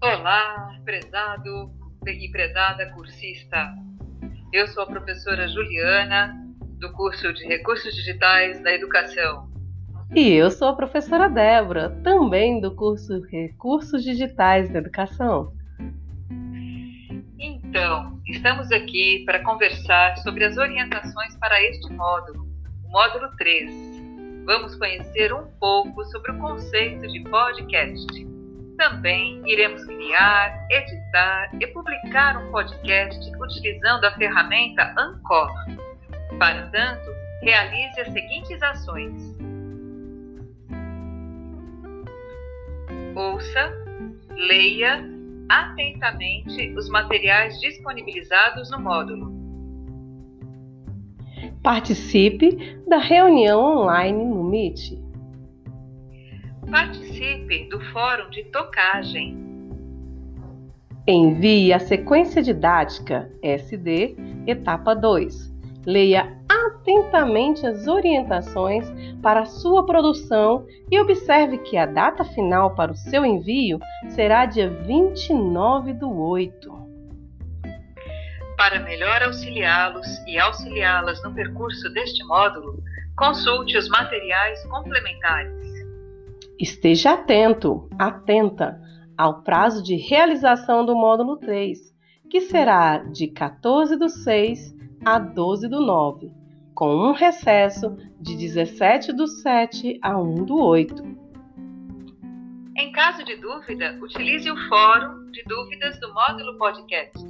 Olá, prezado e prezada cursista. Eu sou a professora Juliana, do curso de Recursos Digitais da Educação. E eu sou a professora Débora, também do curso Recursos Digitais da Educação. Então, estamos aqui para conversar sobre as orientações para este módulo, o módulo 3. Vamos conhecer um pouco sobre o conceito de podcast. Também iremos criar, editar e publicar um podcast utilizando a ferramenta Anchor. Para tanto, realize as seguintes ações: ouça, leia atentamente os materiais disponibilizados no módulo. Participe da reunião online no Meet. Participe do Fórum de Tocagem. Envie a sequência didática SD, etapa 2. Leia atentamente as orientações para a sua produção e observe que a data final para o seu envio será dia 29 do 8. Para melhor auxiliá-los e auxiliá-las no percurso deste módulo, consulte os materiais complementares. Esteja atento, atenta ao prazo de realização do módulo 3, que será de 14 do 6 a 12 do 9, com um recesso de 17 do 7 a 1 do 8. Em caso de dúvida, utilize o fórum de dúvidas do módulo podcast.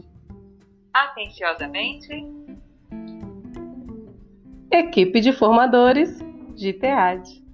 Atenciosamente, Equipe de Formadores de TEAD.